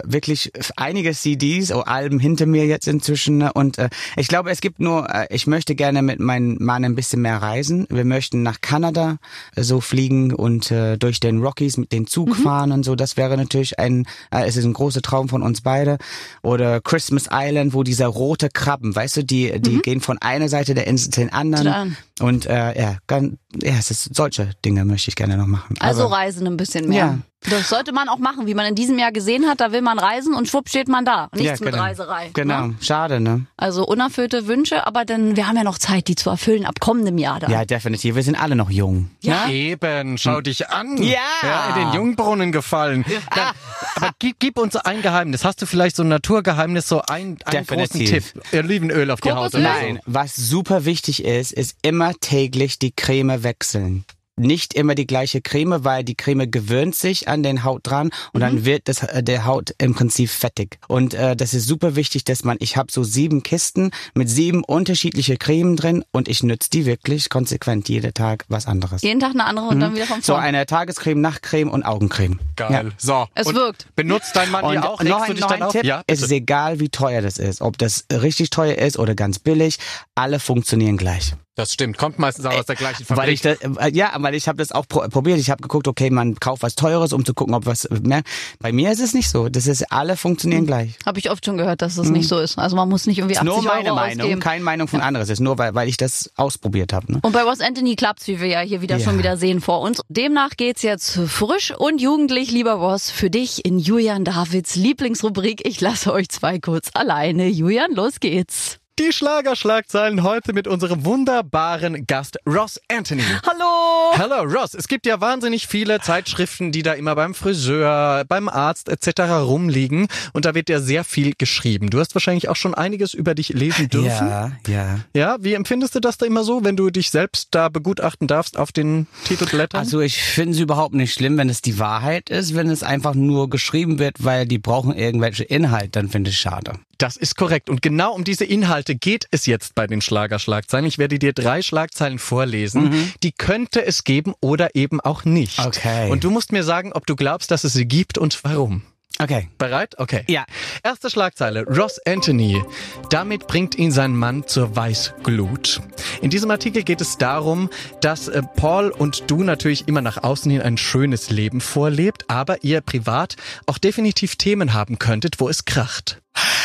äh, wirklich einige CDs oder Alben hinter mir jetzt inzwischen. ne? Und äh, ich glaube, es gibt nur, äh, ich möchte gerne mit meinem Mann ein bisschen mehr reisen. Wir möchten nach Kanada äh, so fliegen und äh, durch den Rockies mit den Zug fahren und so. Das wäre natürlich ein, äh, es ist ein großer Traum von uns beide. Oder Christmas Island, wo dieser rote Krabben, weißt du, die, die gehen von einer Seite der Insel zu den anderen. Anderen. Und äh, ja, ganz, ja, es ist solche Dinge möchte ich gerne noch machen. Also Aber- reisen ein bisschen mehr. Ja. Das sollte man auch machen, wie man in diesem Jahr gesehen hat. Da will man reisen und schwupp steht man da. Nichts Ja, mit genau. Reiserei. Genau, Ne? schade, ne? Also unerfüllte Wünsche, aber dann, wir haben ja noch Zeit, die zu erfüllen ab kommendem Jahr dann. Ja, definitiv. Wir sind alle noch jung. Ja. Eben, schau dich an. Ja. ja in den Jungbrunnen gefallen. Dann, aber gib, gib uns ein Geheimnis. Hast du vielleicht so ein Naturgeheimnis, so ein, einen großen Definitiv. Tipp? Olivenöl auf die Haut. Kokosöl? oder so. Nein, was super wichtig ist, ist immer täglich die Creme wechseln. Nicht immer die gleiche Creme, weil die Creme gewöhnt sich an den Haut dran und dann wird das, äh, der Haut im Prinzip fettig. Und äh, das ist super wichtig, dass man, ich habe so sieben Kisten mit sieben unterschiedliche Cremen drin und ich nütze die wirklich konsequent jeden Tag was anderes. Jeden Tag eine andere und dann wieder So vorn. eine Tagescreme, Nachtcreme und Augencreme. Geil. So. Es und wirkt. Benutzt dein Mann die Und auch? noch ein, dich noch dann ein auf? Tipp, Ja, es ist egal, wie teuer das ist. Ob das richtig teuer ist oder ganz billig, alle funktionieren gleich. Das stimmt. Kommt meistens auch aus der gleichen Weil Fabrik. ich das, äh, ja, weil ich habe das auch pro probiert. Ich habe geguckt, okay, man kauft was Teures, um zu gucken, ob was mehr. Bei mir ist es nicht so. Das ist alle funktionieren gleich. Habe ich oft schon gehört, dass das nicht so ist. Also man muss nicht irgendwie Ist 80 nur meine Euro Meinung, ausgeben. keine Meinung von anderen. Es ist nur, weil, weil ich das ausprobiert habe. Ne? Und bei Ross Anthony klappt's, wie wir ja hier wieder Ja. schon wieder sehen vor uns. Demnach geht's jetzt frisch und jugendlich, lieber Ross, für dich in Julian Davids Lieblingsrubrik. Ich lasse euch zwei kurz alleine. Julian, los geht's. Die Schlagerschlagzeilen heute mit unserem wunderbaren Gast Ross Anthony. Hallo! Hallo Ross, es gibt ja wahnsinnig viele Zeitschriften, die da immer beim Friseur, beim Arzt etc. rumliegen und da wird ja sehr viel geschrieben. Du hast wahrscheinlich auch schon einiges über dich lesen dürfen. Ja, ja. Ja, wie empfindest du das da immer so, wenn du dich selbst da begutachten darfst auf den Titelblättern? Also ich finde es überhaupt nicht schlimm, wenn es die Wahrheit ist. Wenn es einfach nur geschrieben wird, weil die brauchen irgendwelche Inhalte, dann finde ich schade. Das ist korrekt. Und genau um diese Inhalte geht es jetzt bei den Schlagerschlagzeilen. Ich werde dir drei Schlagzeilen vorlesen. Die könnte es geben oder eben auch nicht. Okay. Und du musst mir sagen, ob du glaubst, dass es sie gibt und warum. Okay. Bereit? Okay. Ja. Erste Schlagzeile. Ross Anthony. Damit bringt ihn sein Mann zur Weißglut. In diesem Artikel geht es darum, dass äh, Paul und du natürlich immer nach außen hin ein schönes Leben vorlebt, aber ihr privat auch definitiv Themen haben könntet, wo es kracht.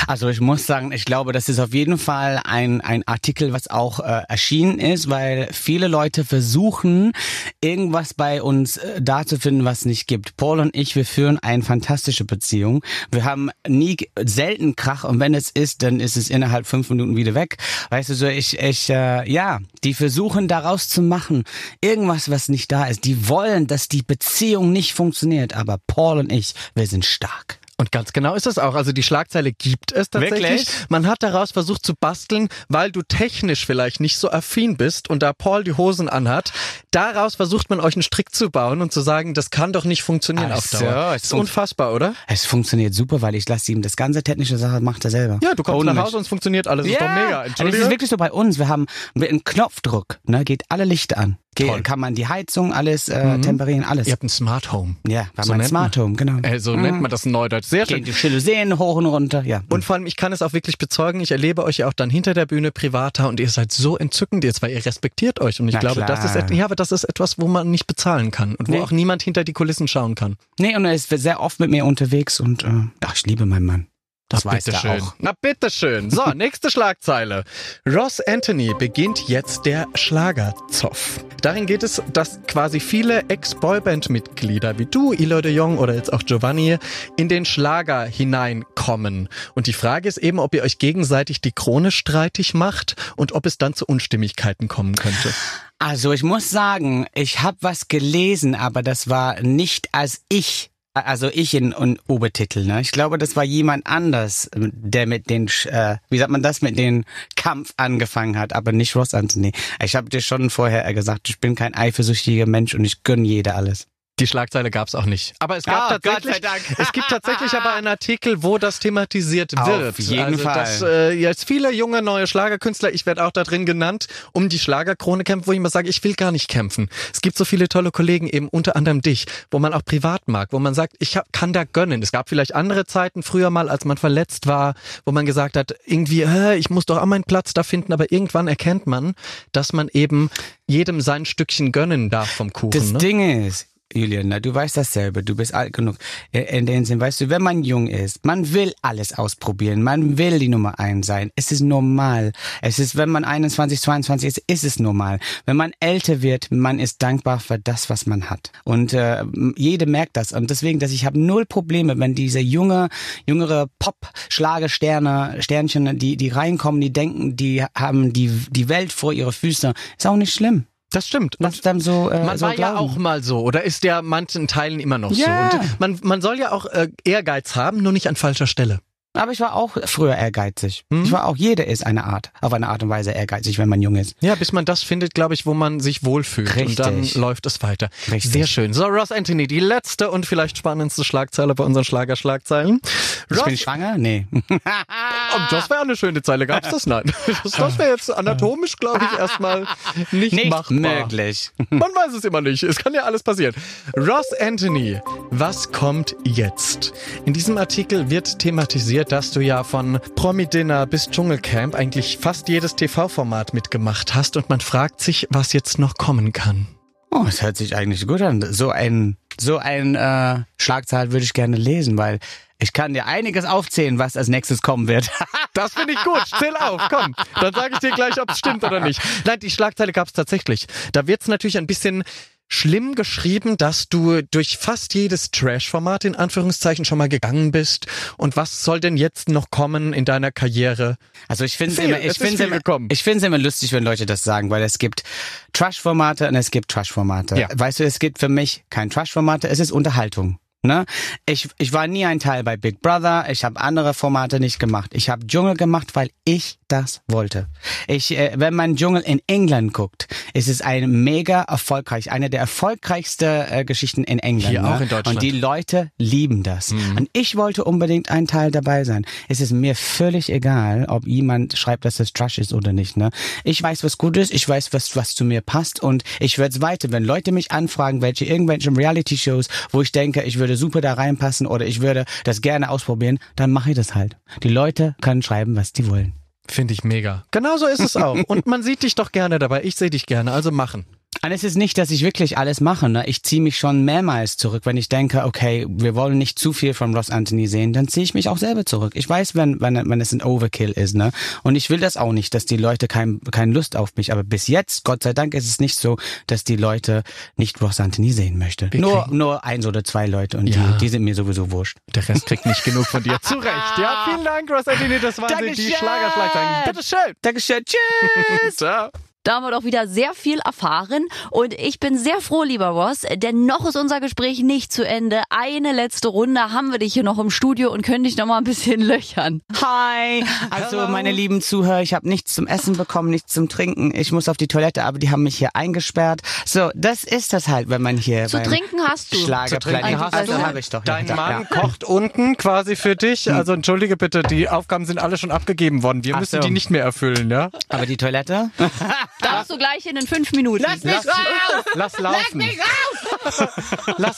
Also ich muss sagen, ich glaube, das ist auf jeden Fall ein, ein Artikel, was auch äh, erschienen ist, weil viele Leute versuchen, irgendwas bei uns äh, da zu finden, was nicht gibt. Paul und ich, wir führen eine fantastische Beziehung. Wir haben nie selten Krach und wenn es ist, dann ist es innerhalb fünf Minuten wieder weg. Weißt du, so ich, ich, äh, ja, die versuchen daraus zu machen, irgendwas, was nicht da ist. Die wollen, dass die Beziehung nicht funktioniert, aber Paul und ich, wir sind stark. Und ganz genau ist es auch. Also die Schlagzeile gibt es tatsächlich. Wirklich? Man hat daraus versucht zu basteln, weil du technisch vielleicht nicht so affin bist und da Paul die Hosen anhat. Daraus versucht man euch einen Strick zu bauen und zu sagen, das kann doch nicht funktionieren Ach auf so, Dauer. es ist unfassbar, oder? Es funktioniert super, weil ich lasse ihm das ganze technische Sache macht er selber. Ja, du kommst Ohne nach mich. Hause und es funktioniert alles. Ist doch mega. Und es Entschuldigung. ist wirklich so bei uns. Wir haben mit einem Knopfdruck, ne, geht alle Lichter an. Toll. kann man die Heizung, alles äh, temperieren, alles. Ihr habt ein Smart Home. Ja, haben So ein nennt Smart man- Home, genau. Äh, so nennt man das in Neudeutsch. Sehr schön. Gehen die Jalousien hoch und runter, ja. Und vor allem, ich kann es auch wirklich bezeugen, ich erlebe euch ja auch dann hinter der Bühne privater und ihr seid so entzückend jetzt, weil ihr respektiert euch. Und ich Na glaube, das ist, ja, aber das ist etwas, wo man nicht bezahlen kann und wo Nee. auch niemand hinter die Kulissen schauen kann. nee, und er ist sehr oft mit mir unterwegs und äh, ach, ich liebe meinen Mann. Das weiß er bitteschön. auch. Na bitteschön. So, nächste Schlagzeile. Ross Anthony beginnt jetzt der Schlagerzoff. Darin geht es, dass quasi viele Ex-Boyband-Mitglieder wie du, Eloy de Jong oder jetzt auch Giovanni in den Schlager hineinkommen. Und die Frage ist eben, ob ihr euch gegenseitig die Krone streitig macht und ob es dann zu Unstimmigkeiten kommen könnte. Also ich muss sagen, ich habe was gelesen, aber das war nicht als ich. Also ich in, in Obertitel, ne? Ich glaube, das war jemand anders, der mit den, äh, wie sagt man das, mit den Kampf angefangen hat, aber nicht Ross Anthony. Ich habe dir schon vorher gesagt, ich bin kein eifersüchtiger Mensch und ich gönn jeder alles. Die Schlagzeile gab es auch nicht. Aber es gab Ah, Gott tatsächlich, sei Dank. es gibt tatsächlich aber einen Artikel, wo das thematisiert Auf wird. jeden also, Fall. Dass äh, jetzt viele junge neue Schlagerkünstler, ich werde auch da drin genannt, um die Schlagerkrone kämpfen, wo ich immer sage, ich will gar nicht kämpfen. Es gibt so viele tolle Kollegen, eben unter anderem dich, wo man auch privat mag, wo man sagt, ich hab, kann da gönnen. Es gab vielleicht andere Zeiten früher mal, als man verletzt war, wo man gesagt hat, irgendwie, äh, ich muss doch auch meinen Platz da finden, aber irgendwann erkennt man, dass man eben jedem sein Stückchen gönnen darf vom Kuchen. Das ne? Ding ist, Julian, na, du weißt dasselbe, du bist alt genug. In dem Sinn, weißt du, wenn man jung ist, man will alles ausprobieren, man will die Nummer eins sein. Es ist normal. Es ist, wenn man 21, 22 ist, ist es normal. Wenn man älter wird, man ist dankbar für das, was man hat. Und äh, jede merkt das. Und deswegen, dass ich habe null Probleme, wenn diese junge, jüngere Pop-Schlagersterne, Sternchen, die, die reinkommen, die denken, die haben die, die Welt vor ihre Füße. Ist auch nicht schlimm. Das stimmt. Lass dann so, äh, Man so war ja glauben. auch mal so oder ist ja manchen Teilen immer noch Ja. so. Und man, man soll ja auch äh, Ehrgeiz haben, nur nicht an falscher Stelle. Aber ich war auch früher ehrgeizig. Mhm. Ich war auch, jeder ist eine Art, auf eine Art und Weise ehrgeizig, wenn man jung ist. Ja, bis man das findet, glaube ich, wo man sich wohlfühlt. Und dann Richtig. läuft es weiter. Richtig. Sehr schön. So, Ross Anthony, die letzte und vielleicht spannendste Schlagzeile bei unseren Schlagerschlagzeilen. Ich Ross, bin schwanger? Nee. Oh, das wäre eine schöne Zeile. Gab's das? Nein. Das, das wäre jetzt anatomisch, glaube ich, erstmal nicht, Nicht machbar. möglich. Man weiß es immer nicht. Es kann ja alles passieren. Ross Anthony, was kommt jetzt? In diesem Artikel wird thematisiert, dass du ja von Promi-Dinner bis Dschungelcamp eigentlich fast jedes TV-Format mitgemacht hast und man fragt sich, was jetzt noch kommen kann. Oh, das hört sich eigentlich gut an. So ein, so ein äh, Schlagzahl würde ich gerne lesen, weil ich kann dir einiges aufzählen, was als nächstes kommen wird. Das finde ich gut. Zähl auf, komm. Dann sage ich dir gleich, ob es stimmt oder nicht. Nein, die Schlagzeile gab es tatsächlich. Da wird es natürlich ein bisschen schlimm geschrieben, dass du durch fast jedes Trash-Format in Anführungszeichen schon mal gegangen bist. Und was soll denn jetzt noch kommen in deiner Karriere? Also ich finde Viel, immer, es ich finde immer, gekommen. ich finde es immer lustig, wenn Leute das sagen, weil es gibt Trash-Formate und es gibt Trash-Formate. Ja. Weißt du, es gibt für mich kein Trash-Formate, es ist Unterhaltung. Ne? Ich, ich war nie ein Teil bei Big Brother, ich habe andere Formate nicht gemacht. Ich habe Dschungel gemacht, weil ich das wollte. Ich, äh, wenn man Dschungel in England guckt, ist es ein mega erfolgreich, eine der erfolgreichsten äh, Geschichten in England. Hier ne? auch in Deutschland. Mhm. Und die Leute lieben das. Und ich wollte unbedingt ein Teil dabei sein. Es ist mir völlig egal, ob jemand schreibt, dass das Trash ist oder nicht. Ne? Ich weiß, was gut ist, ich weiß, was, was zu mir passt und ich werde es weiter. Wenn Leute mich anfragen, welche irgendwelche Reality-Shows, wo ich denke, ich würde würde super da reinpassen oder ich würde das gerne ausprobieren, dann mache ich das halt. Die Leute können schreiben, was die wollen. Finde ich mega. Genauso ist es auch. Und man sieht dich doch gerne dabei. Ich sehe dich gerne, also machen. Und es ist nicht, dass ich wirklich alles mache. Ne? Ich ziehe mich schon mehrmals zurück. Wenn ich denke, okay, wir wollen nicht zu viel von Ross Anthony sehen, dann ziehe ich mich auch selber zurück. Ich weiß, wenn, wenn, wenn es ein Overkill ist. Ne? Und ich will das auch nicht, dass die Leute kein, keine Lust auf mich. Aber bis jetzt, Gott sei Dank, ist es nicht so, dass die Leute nicht Ross Anthony sehen möchten. Nur, nur eins oder zwei Leute und Ja. die, die sind mir sowieso wurscht. Der Rest kriegt nicht genug von dir. Zu Recht. Ja, vielen Dank, Ross Anthony. Das waren sie, die Dankeschön. Schlagerschlagzeilen. Bitteschön. Dankeschön. Tschüss. Ciao. Da haben wir doch wieder sehr viel erfahren und ich bin sehr froh, lieber Ross, denn noch ist unser Gespräch nicht zu Ende. Eine letzte Runde haben wir dich hier noch im Studio und können dich noch mal ein bisschen löchern. Hi. Also meine lieben Zuhörer, ich habe nichts zum Essen bekommen, nichts zum Trinken. Ich muss auf die Toilette, aber die haben mich hier eingesperrt. So, das ist das halt, wenn man hier Zu beim trinken hast du. Schlagerplanet. trinken hast also du. habe ich doch. Dein ja, Mann ja. kocht unten quasi für dich. Also entschuldige bitte, die Aufgaben sind alle schon abgegeben worden. Wir Ach müssen so. die nicht mehr erfüllen, ja? Aber die Toilette? Darfst du gleich in den fünf Minuten. Lass, lass laufen. Lass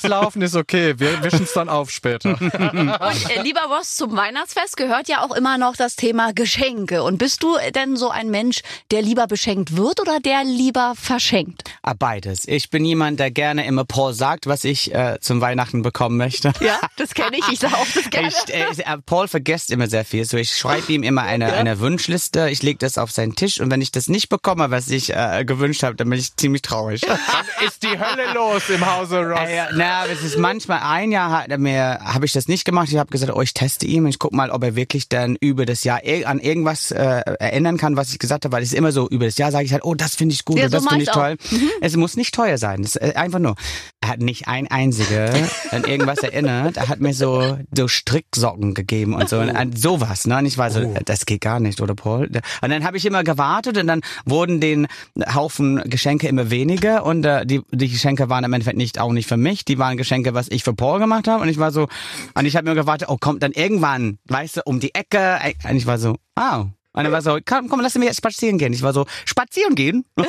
laufen ist okay. Wir wischen es dann auf später. Und äh, lieber Ross, zum Weihnachtsfest gehört ja auch immer noch das Thema Geschenke. Und bist du denn so ein Mensch, der lieber beschenkt wird oder der lieber verschenkt? Ah, Beides. Ich bin jemand, der gerne immer Paul sagt, was ich äh, zum Weihnachten bekommen möchte. Ja, das kenne ich. Ich sage auch das gerne. Ich, äh, äh, Paul vergisst immer sehr viel. So, ich schreibe ihm immer eine, eine Wunschliste. Ich lege das auf seinen Tisch und wenn ich das nicht bekomme, was ich äh, gewünscht habe, dann bin ich ziemlich traurig. Ist die Hölle los im Hause Ross? Äh, ja, na, es ist manchmal ein Jahr hat er mir habe ich das nicht gemacht. Ich habe gesagt, oh, ich teste ihn und ich guck mal, ob er wirklich dann über das Jahr an irgendwas äh, erinnern kann, was ich gesagt habe, weil es ist immer so über das Jahr sage ich halt, oh, das finde ich gut Ja, und so das finde ich auch. toll. Es muss nicht teuer sein. Es äh, einfach nur. Er hat nicht ein einziger an irgendwas erinnert. Er hat mir so so Stricksocken gegeben und so und an sowas, ne? Und ich war so, Oh. das geht gar nicht, oder Paul? Und dann habe ich immer gewartet und dann wurden den Haufen Geschenke immer weniger und äh, die die Geschenke waren im Endeffekt nicht auch nicht für mich, die waren Geschenke, was ich für Paul gemacht habe und ich war so und ich habe mir gewartet, oh kommt dann irgendwann, weißt du, um die Ecke und ich war so, ah. Und dann war so, komm, komm, lass mich jetzt spazieren gehen. Ich war so, spazieren gehen?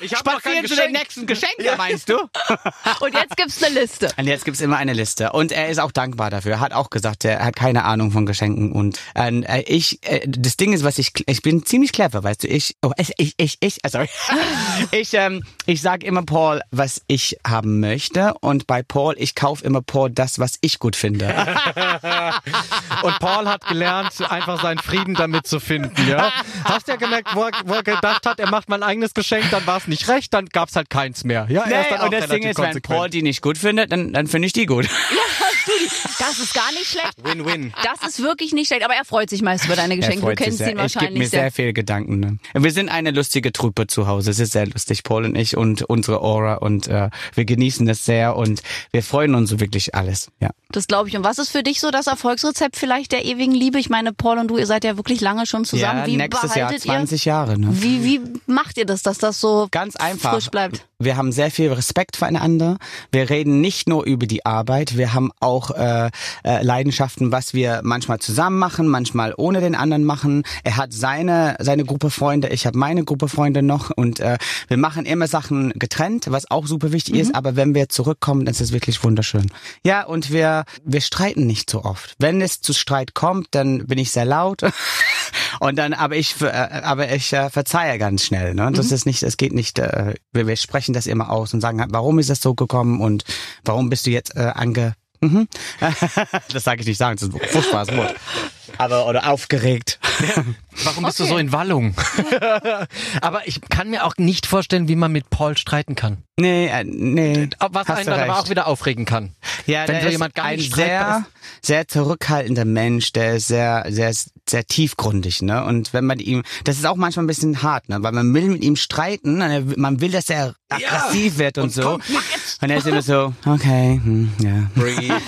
Ich hab noch kein spazieren zu den nächsten Geschenke, meinst du? Und jetzt gibt's eine Liste. Und jetzt gibt's immer eine Liste. Und er ist auch dankbar dafür. Er hat auch gesagt, er hat keine Ahnung von Geschenken. Und äh, ich, äh, das Ding ist, was ich, ich bin ziemlich clever, weißt du. Ich, oh, ich, ich, ich, ich äh, sorry. ich, ähm, ich sag immer Paul, was ich haben möchte. Und bei Paul, ich kauf immer Paul das, was ich gut finde. Und Paul hat gelernt, einfach seinen Frieden damit zu finden, ja? Hast ja gemerkt, wo er, wo er gedacht hat, er macht mein eigenes Geschenk, dann war es nicht recht, dann gab's halt keins mehr. Ja, er ist dann Nee, auch und das Ding ist, wenn. Paul die nicht gut findet, dann, dann finde ich die gut. Das ist gar nicht schlecht. Win-win. Das ist wirklich nicht schlecht. Aber er freut sich meist über deine Geschenke. Du kennst sehr. ihn Ich gebe mir wahrscheinlich sehr sehr. viel Gedanken. Ne? Wir sind eine lustige Truppe zu Hause. Es ist sehr lustig, Paul und ich und unsere Aura und äh, wir genießen das sehr und wir freuen uns wirklich alles. Ja. Das glaube ich. Und was ist für dich so das Erfolgsrezept vielleicht der ewigen Liebe? Ich meine, Paul und du, ihr seid ja wirklich lange schon zusammen. ja, wie nächstes Jahr behaltet 20 Jahre. Ne? ihr? Wie, wie macht ihr das, dass das so Ganz einfach. frisch bleibt? Wir haben sehr viel Respekt füreinander. Wir reden nicht nur über die Arbeit. Wir haben auch äh, äh, Leidenschaften, was wir manchmal zusammen machen, manchmal ohne den anderen machen. Er hat seine seine Gruppe Freunde, ich habe meine Gruppe Freunde noch und äh, wir machen immer Sachen getrennt, was auch super wichtig ist. Aber wenn wir zurückkommen, dann ist es wirklich wunderschön. Ja, und wir wir streiten nicht so oft. Wenn es zu Streit kommt, dann bin ich sehr laut. Und dann, aber ich, äh, aber ich äh, verzeihe ganz schnell. Ne? Das ist nicht, es geht nicht. Äh, wir, wir sprechen das immer aus und sagen, warum ist das so gekommen und warum bist du jetzt äh, ange. Mhm. das sage ich nicht sagen, das ist ein furchtbares Wort. Aber oder aufgeregt. Warum bist du so in Wallung? aber ich kann mir auch nicht vorstellen, wie man mit Paul streiten kann. Nee, äh, nee. Was hast einen du dann aber recht. auch wieder aufregen kann. Ja, Wenn der so ist jemand gar ein nicht sehr, sehr zurückhaltender Mensch, der ist sehr, sehr, sehr tiefgründig, ne? Und wenn man ihm, das ist auch manchmal ein bisschen hart, ne? Weil man will mit ihm streiten, und er- man will, dass er aggressiv wird und, so. Und er ist immer so, okay, hm, ja. Breathe.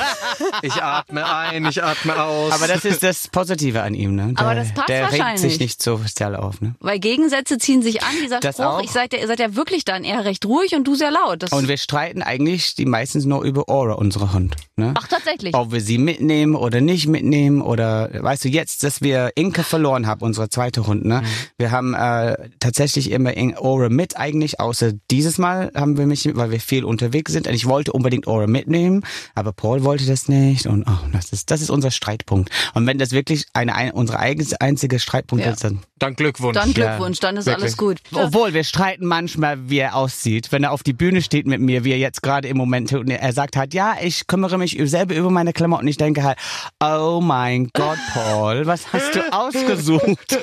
Ich atme ein, ich atme aus. Aber das ist das Positive an ihm, ne? Der, Aber das passt der regt wahrscheinlich. sich nicht so schnell auf, ne? Weil Gegensätze ziehen sich an. Dieser Das Spruch, auch. ich seid ihr seid ja wirklich dann eher recht ruhig und du sehr laut. Das Und wir streiten eigentlich die meistens nur über Aura, unsere Hund. Ne? Ach, tatsächlich. Ob wir sie mitnehmen oder nicht mitnehmen oder weißt du jetzt, dass wir Inke verloren haben, unsere zweite Hund. Ne? Wir haben äh, tatsächlich immer Ore mit eigentlich, außer dieses Mal haben wir mich, weil wir viel unterwegs sind. Und ich wollte unbedingt Ore mitnehmen, aber Paul wollte das nicht und oh, das ist das ist unser Streitpunkt. Und wenn das wirklich eine, ein, unsere eigene einzige Streitpunkt Ja. ist, dann Dann Glückwunsch. Dann Glückwunsch, dann ist Wirklich. alles gut. obwohl, wir streiten manchmal, wie er aussieht. Wenn er auf die Bühne steht mit mir, wie er jetzt gerade im Moment und er sagt halt, ja, ich kümmere mich selber über meine Klamotten. Ich denke halt, oh mein Gott, Paul, was hast du ausgesucht?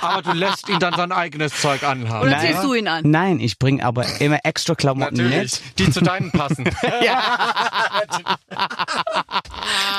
Aber du lässt ihn dann sein eigenes Zeug anhaben. Oder Nein. ziehst du ihn an? Nein, ich bringe aber immer extra Klamotten Natürlich, mit. die zu deinen passen.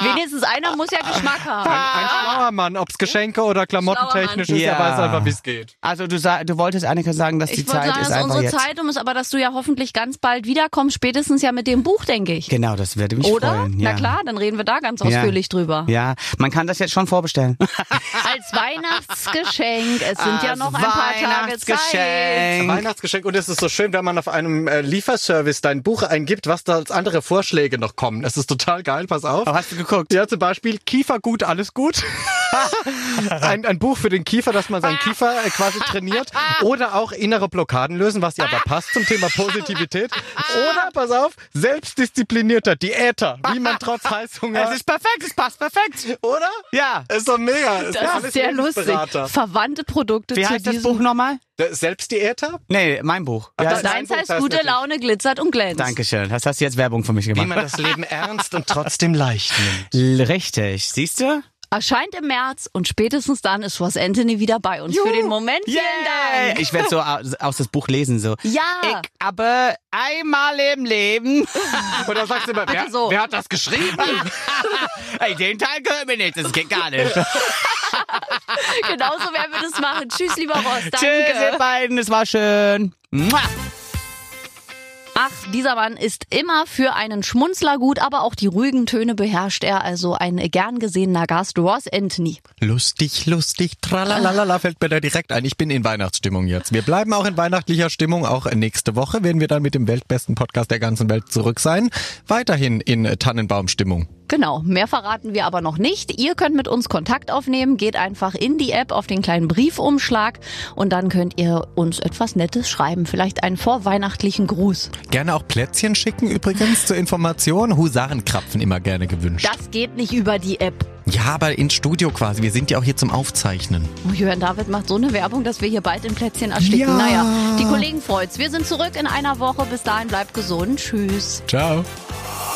Wenigstens einer muss ja Geschmack haben. Ein, ein schlauer Mann, ob's Geschenke oder klamottentechnisch ist, Ja. er weiß einfach, wie es geht. Also du, du wolltest Annika sagen, dass die Ich wollte Zeit sagen, ist dass einfach unsere jetzt. Zeit um ist, aber dass du ja hoffentlich ganz bald wiederkommst, spätestens ja mit dem Buch, denke ich. Genau, das würde mich Oder? freuen. Ja. Na klar, dann reden wir da ganz Ja. ausführlich drüber. Ja, man kann das jetzt schon vorbestellen. Als Weihnachtsgeschenk. Es sind ja Als noch ein paar Tage Zeit. Weihnachtsgeschenk. Weihnachtsgeschenk und es ist so schön, wenn man auf einem äh, Lieferservice dein Buch eingibt, was da als andere Vorschläge noch kommen. Das ist total geil, pass auf. Oh, hast du geguckt? Ja, zum Beispiel Kiefer gut, alles gut. ein, ein Buch für den Kiefer, dass man seinen Kiefer äh, quasi trainiert. Oder auch innere Blockaden lösen, was ja aber passt zum Thema Positivität. Oder, pass auf, selbstdisziplinierter Diäter, wie man trotz Heißhunger... Es ist perfekt, es passt perfekt. oder? Ja. Ist doch mega. Ist Das ist sehr lustig. Lebensberater. Verwandte Produkte Wie zu heißt das diesem. Buch nochmal? Selbstdiäter? Nee, mein Buch. Ach, Ja, das- Deins Buch heißt heißt Gute natürlich- Laune glitzert und glänzt. Dankeschön. Das hast du jetzt Werbung für mich Wie gemacht. man das Leben ernst und trotzdem leicht nimmt. L- Richtig. Siehst du? Erscheint im März und spätestens dann ist Ross Anthony wieder bei uns. Für den Moment vielen Dank. Ich werde so aus, aus das Buch lesen so. Ja. Ich aber einmal im Leben. Und dann sagst du immer, wer, so. wer hat das geschrieben? Ey, den Teil gehört mir nicht. Das geht gar nicht. Genauso werden wir das machen. Tschüss, lieber Ross. Danke. Tschüss, ihr beiden. Es war schön. Mua. Ach, dieser Mann ist immer für einen Schmunzler gut, aber auch die ruhigen Töne beherrscht er. Also ein gern gesehener Gast, Ross Anthony. Lustig, lustig, tralalala, fällt mir da direkt ein. Ich bin in Weihnachtsstimmung jetzt. Wir bleiben auch in weihnachtlicher Stimmung. Auch nächste Woche werden wir dann mit dem weltbesten Podcast der ganzen Welt zurück sein. Weiterhin in Tannenbaumstimmung. Genau, mehr verraten wir aber noch nicht. Ihr könnt mit uns Kontakt aufnehmen, geht einfach in die App auf den kleinen Briefumschlag und dann könnt ihr uns etwas Nettes schreiben. Vielleicht einen vorweihnachtlichen Gruß. Gerne auch Plätzchen schicken übrigens zur Information. Husarenkrapfen immer gerne gewünscht. Das geht nicht über die App. Ja, aber ins Studio quasi. Wir sind ja auch hier zum Aufzeichnen. Oh, Jörn David macht so eine Werbung, dass wir hier bald in Plätzchen ersticken. Ja. Naja, die Kollegen freut's. Wir sind zurück in einer Woche. Bis dahin bleibt gesund. Tschüss. Ciao.